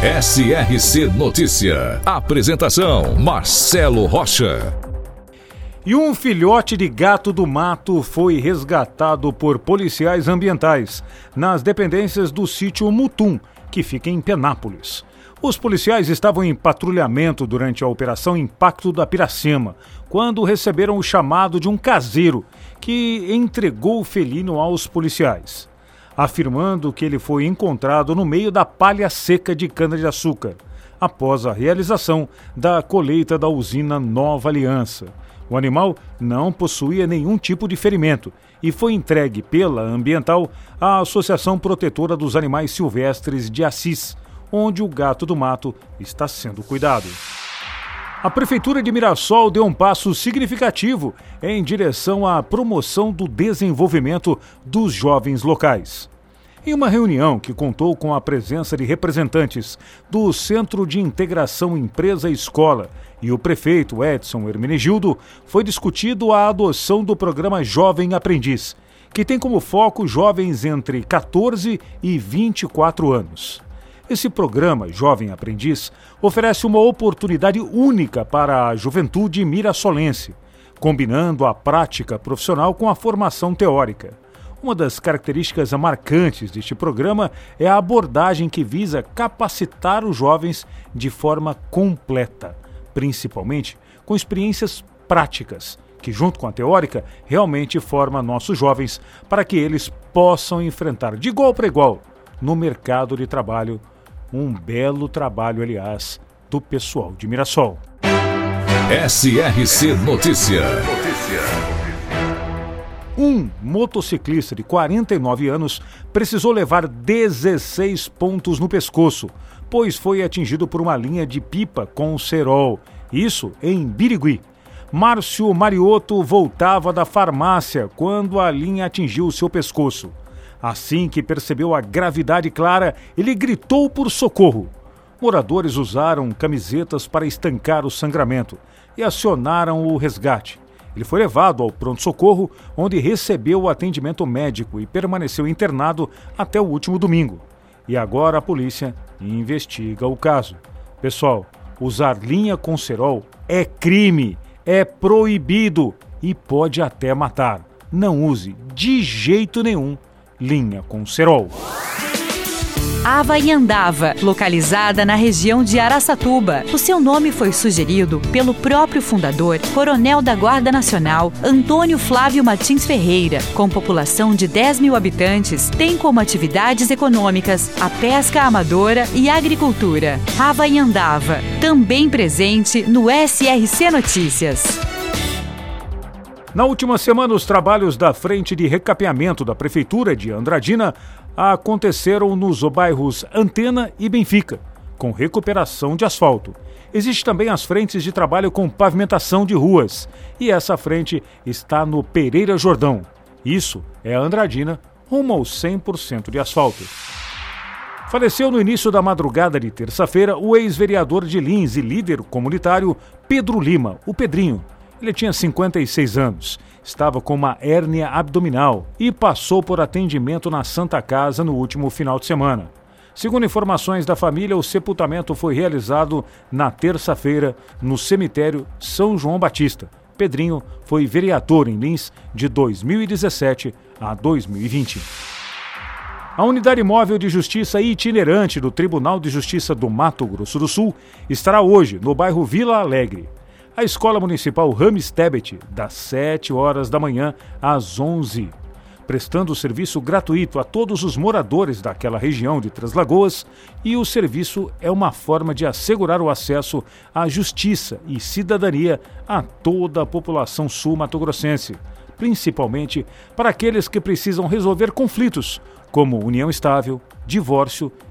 SRC Notícia. Apresentação: Marcelo Rocha. E um filhote de gato do mato foi resgatado por policiais ambientais nas dependências do sítio Mutum, que fica em Penápolis. Os policiais estavam em patrulhamento durante a Operação Impacto da Piracema, quando receberam o chamado de um caseiro que entregou o felino aos policiais, afirmando que ele foi encontrado no meio da palha seca de cana-de-açúcar, após a realização da colheita da usina Nova Aliança. O animal não possuía nenhum tipo de ferimento e foi entregue pela Ambiental à Associação Protetora dos Animais Silvestres de Assis, onde o gato do mato está sendo cuidado. A Prefeitura de Mirassol deu um passo significativo em direção à promoção do desenvolvimento dos jovens locais. Em uma reunião que contou com a presença de representantes do Centro de Integração Empresa-Escola e o prefeito Edson Hermenegildo, foi discutido a adoção do programa Jovem Aprendiz, que tem como foco jovens entre 14 e 24 anos. Esse programa, Jovem Aprendiz, oferece uma oportunidade única para a juventude mirassolense, combinando a prática profissional com a formação teórica. Uma das características marcantes deste programa é a abordagem que visa capacitar os jovens de forma completa, principalmente com experiências práticas, que, junto com a teórica, realmente forma nossos jovens para que eles possam enfrentar de igual para igual no mercado de trabalho. Um belo trabalho, aliás, do pessoal de Mirassol. SRC Notícia. Um motociclista de 49 anos precisou levar 16 pontos no pescoço, pois foi atingido por uma linha de pipa com cerol. Isso em Birigui. Márcio Mariotto voltava da farmácia quando a linha atingiu seu pescoço. Assim que percebeu a gravidade clara, ele gritou por socorro. Moradores usaram camisetas para estancar o sangramento e acionaram o resgate. Ele foi levado ao pronto-socorro, onde recebeu o atendimento médico e permaneceu internado até o último domingo. E agora a polícia investiga o caso. Pessoal, usar linha com cerol é crime, é proibido e pode até matar. Não use de jeito nenhum linha com cerol. Havaiandava, localizada na região de Araçatuba. O seu nome foi sugerido pelo próprio fundador, coronel da Guarda Nacional, Antônio Flávio Martins Ferreira. Com população de 10 mil habitantes, tem como atividades econômicas a pesca amadora e a agricultura. Havaiandava, também presente no SRC Notícias. Na última semana, os trabalhos da frente de recapeamento da Prefeitura de Andradina aconteceram nos bairros Antena e Benfica, com recuperação de asfalto. Existe também as frentes de trabalho com pavimentação de ruas, e essa frente está no Pereira Jordão. Isso é a Andradina, rumo ao 100% de asfalto. Faleceu no início da madrugada de terça-feira o ex-vereador de Lins e líder comunitário Pedro Lima, o Pedrinho. Ele tinha 56 anos, estava com uma hérnia abdominal e passou por atendimento na Santa Casa no último final de semana. Segundo informações da família, o sepultamento foi realizado na terça-feira no cemitério São João Batista. Pedrinho foi vereador em Lins de 2017 a 2020. A Unidade Móvel de Justiça itinerante do Tribunal de Justiça do Mato Grosso do Sul estará hoje no bairro Vila Alegre a Escola Municipal Rames Tebet, das 7 horas da manhã às 11 prestando serviço gratuito a todos os moradores daquela região de Três Lagoas, e o serviço é uma forma de assegurar o acesso à justiça e cidadania a toda a população sul-matogrossense, principalmente para aqueles que precisam resolver conflitos, como união estável, divórcio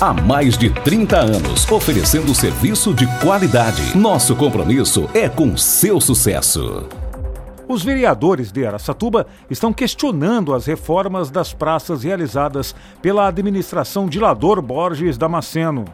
Há mais de 30 anos, oferecendo serviço de qualidade. Nosso compromisso é com seu sucesso. Os vereadores de Araçatuba estão questionando as reformas das praças realizadas pela administração de Lador Borges Damasceno.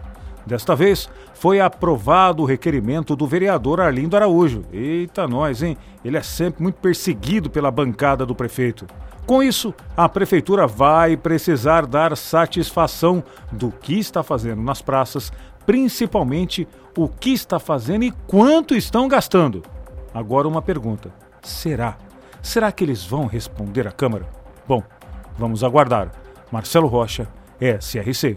Desta vez, foi aprovado o requerimento do vereador Arlindo Araújo. Eita, nós, hein? Ele é sempre muito perseguido pela bancada do prefeito. Com isso, a prefeitura vai precisar dar satisfação do que está fazendo nas praças, principalmente o que está fazendo e quanto estão gastando. Agora, uma pergunta: será? Será que eles vão responder à Câmara? Bom, vamos aguardar. Marcelo Rocha, SRC.